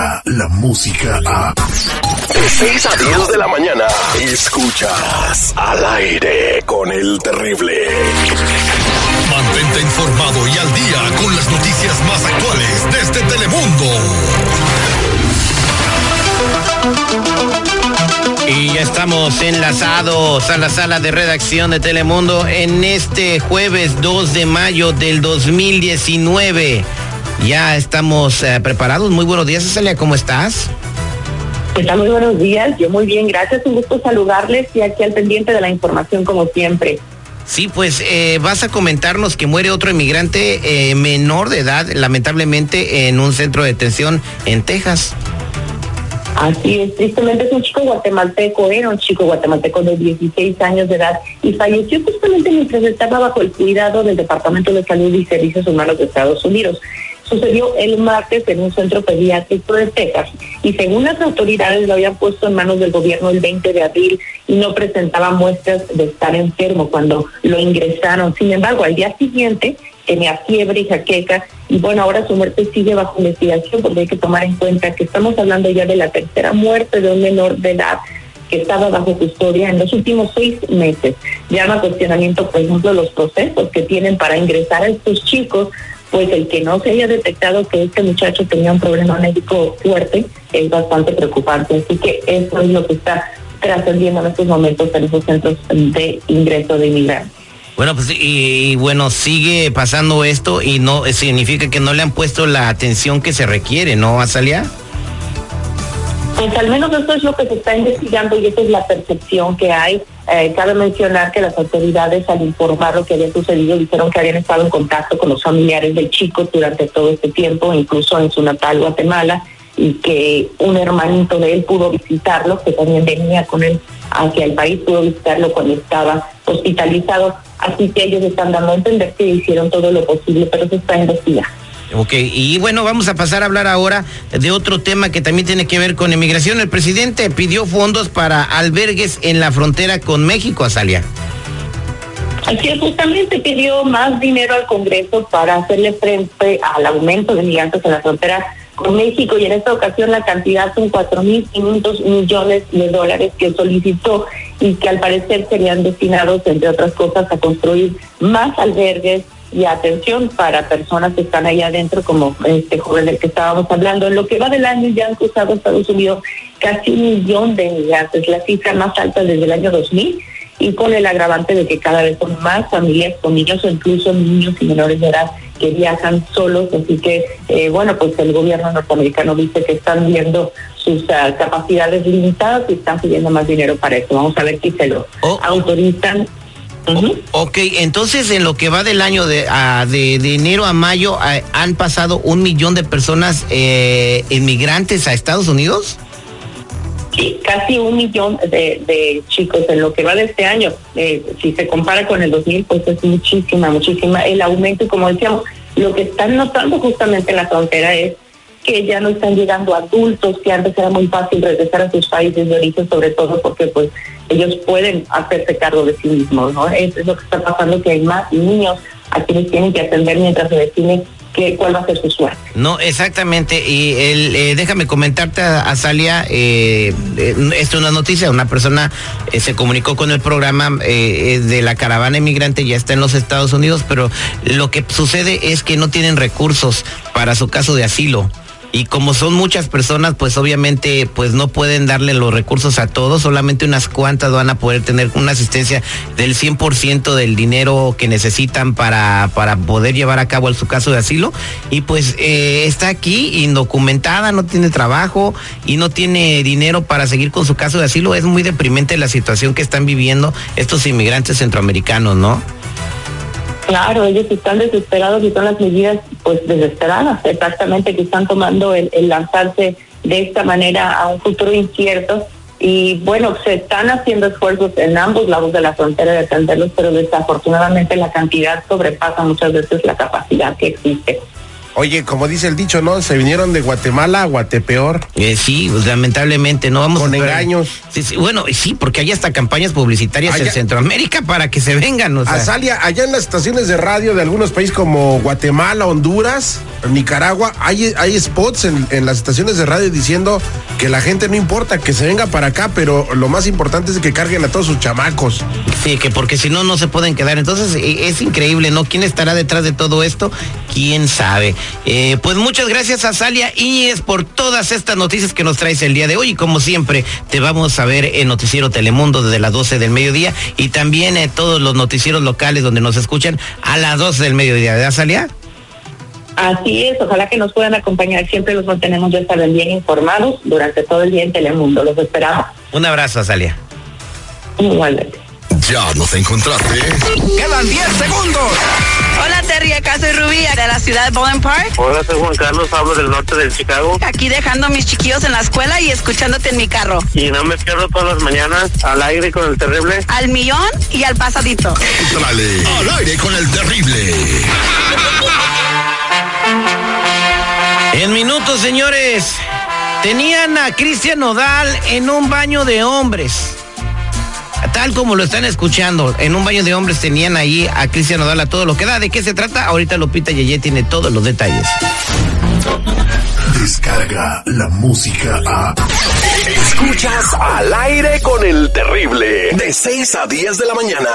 llega la música a... De 6 a 10 de la mañana, escuchas al aire con el terrible. Mantente informado y al día con las noticias más actuales desde Telemundo. Y ya estamos enlazados a la sala de redacción de Telemundo en este jueves 2 de mayo del 2019. Ya estamos eh, preparados. Muy buenos días, Celia, ¿cómo estás? ¿Qué tal? Muy buenos días. Yo muy bien, gracias. Un gusto saludarles y aquí al pendiente de la información como siempre. Sí, pues eh, vas a comentarnos que muere otro inmigrante eh, menor de edad, lamentablemente, en un centro de detención en Texas. Así es, tristemente es un chico guatemalteco, era un chico guatemalteco de 16 años de edad y falleció justamente mientras estaba bajo el cuidado del Departamento de Salud y Servicios Humanos de Estados Unidos. Sucedió el martes en un centro pediátrico de Texas y según las autoridades lo habían puesto en manos del gobierno el 20 de abril y no presentaba muestras de estar enfermo cuando lo ingresaron. Sin embargo, al día siguiente tenía fiebre y jaqueca y bueno, ahora su muerte sigue bajo investigación porque hay que tomar en cuenta que estamos hablando ya de la tercera muerte de un menor de edad que estaba bajo custodia en los últimos seis meses. Llama cuestionamiento, por ejemplo, los procesos que tienen para ingresar a estos chicos, pues el que no se haya detectado que este muchacho tenía un problema médico fuerte es bastante preocupante. Así que eso es lo que está trascendiendo en estos momentos en esos centros de ingreso de inmigrantes. Bueno, pues y, bueno, sigue pasando esto y no significa que no le han puesto la atención que se requiere, ¿no, Azalia? Pues al menos esto es lo que se está investigando y esa es la percepción que hay. Eh, cabe mencionar que las autoridades al informar lo que había sucedido dijeron que habían estado en contacto con los familiares del chico durante todo este tiempo, incluso en su natal Guatemala, y que un hermanito de él pudo visitarlo, que también venía con él hacia el país, pudo visitarlo cuando estaba hospitalizado. Así que ellos están dando a entender que hicieron todo lo posible, pero se está investigando. Ok, y bueno, vamos a pasar a hablar ahora de otro tema que también tiene que ver con inmigración. El presidente pidió fondos para albergues en la frontera con México, Azalia. Así es, justamente pidió más dinero al Congreso para hacerle frente al aumento de migrantes en la frontera con México y en esta ocasión la cantidad son 4.500 millones de dólares que solicitó y que al parecer serían destinados, entre otras cosas, a construir más albergues y atención para personas que están ahí adentro, como este joven del que estábamos hablando. En lo que va del año ya han cruzado Estados Unidos casi un millón de migrantes, la cifra más alta desde el año 2000 y con el agravante de que cada vez son más familias con niños o incluso niños y menores de edad que viajan solos, así que eh, bueno, pues el gobierno norteamericano dice que están viendo sus uh, capacidades limitadas y están pidiendo más dinero para eso. Vamos a ver si se lo oh. autorizan. Uh -huh. Ok, entonces en lo que va del año de, de, de enero a mayo han pasado un millón de personas eh, inmigrantes a Estados Unidos. Sí, casi un millón de, de, chicos en lo que va de este año. Eh, si se compara con el 2000, pues es muchísima, muchísima el aumento. Y como decíamos, lo que están notando justamente en la frontera es que ya no están llegando adultos, que antes era muy fácil regresar a sus países de origen, sobre todo porque pues ellos pueden hacerse cargo de sí mismos, ¿no? Eso es lo que está pasando, que hay más niños a quienes tienen que atender mientras se define que, cuál va a ser su suerte. No, exactamente. Y el, eh, déjame comentarte, Azalia, eh, eh, esto es una noticia, una persona eh, se comunicó con el programa eh, de la caravana inmigrante, ya está en los Estados Unidos, pero lo que sucede es que no tienen recursos para su caso de asilo y como son muchas personas, pues obviamente pues no pueden darle los recursos a todos, solamente unas cuantas van a poder tener una asistencia del 100% del dinero que necesitan para, para poder llevar a cabo su caso de asilo y pues eh, está aquí indocumentada, no tiene trabajo y no tiene dinero para seguir con su caso de asilo. Es muy deprimente la situación que están viviendo estos inmigrantes centroamericanos, ¿no? Claro, ellos están desesperados y son las medidas pues desesperadas, exactamente, que están tomando el, el, lanzarse de esta manera a un futuro incierto. Y bueno, se están haciendo esfuerzos en ambos lados de la frontera de atenderlos, pero desafortunadamente la cantidad sobrepasa muchas veces la capacidad que existe. Oye, como dice el dicho, ¿no? Se vinieron de Guatemala a Guatepeor. Eh, sí, pues, lamentablemente no vamos Con a engaños. Sí, sí, bueno, sí, porque hay hasta campañas publicitarias en Allá- Centroamérica para que se vengan. O sea, Azalia, allá en las estaciones de radio de algunos países como Guatemala, Honduras, Nicaragua, hay, hay spots en, en las estaciones de radio diciendo que la gente no importa, que se venga para acá, pero lo más importante es que carguen a todos sus chamacos. Sí, que porque si no, no se pueden quedar. Entonces, eh, es increíble, ¿no? ¿Quién estará detrás de todo esto? ¿Quién sabe? Eh, pues muchas gracias a Salia Íñiguez por todas estas noticias que nos traes el día de hoy. Y como siempre, te vamos a ver en Noticiero Telemundo desde las 12 del mediodía y también en todos los noticieros locales donde nos escuchan a las 12 del mediodía. ¿Verdad, Salia? Así es, ojalá que nos puedan acompañar. Siempre los mantenemos ya saben bien informados durante todo el día en Telemundo. Los esperamos. Un abrazo, Salia. Igualmente. Ya nos encontraste. Quedan 10 segundos. Hola Terry, acá soy Rubí de la ciudad de Bowling Park. Hola, soy Juan Carlos, hablo del norte de Chicago Aquí dejando a mis chiquillos en la escuela y escuchándote en mi carro. y no me pierdo todas las mañanas al aire con el terrible. Al millón y al pasadito. Entrale al aire con el terrible. En minutos, señores, tenían a Cristian Nodal en un baño de hombres. Tal como lo están escuchando, en un baño de hombres tenían ahí a Cristian Nodal a todo lo que da. ¿De qué se trata? Ahorita Lupita Yeye tiene todos los detalles. Descarga la música a. Escuchas al aire con el terrible. De 6 a 10 de la mañana.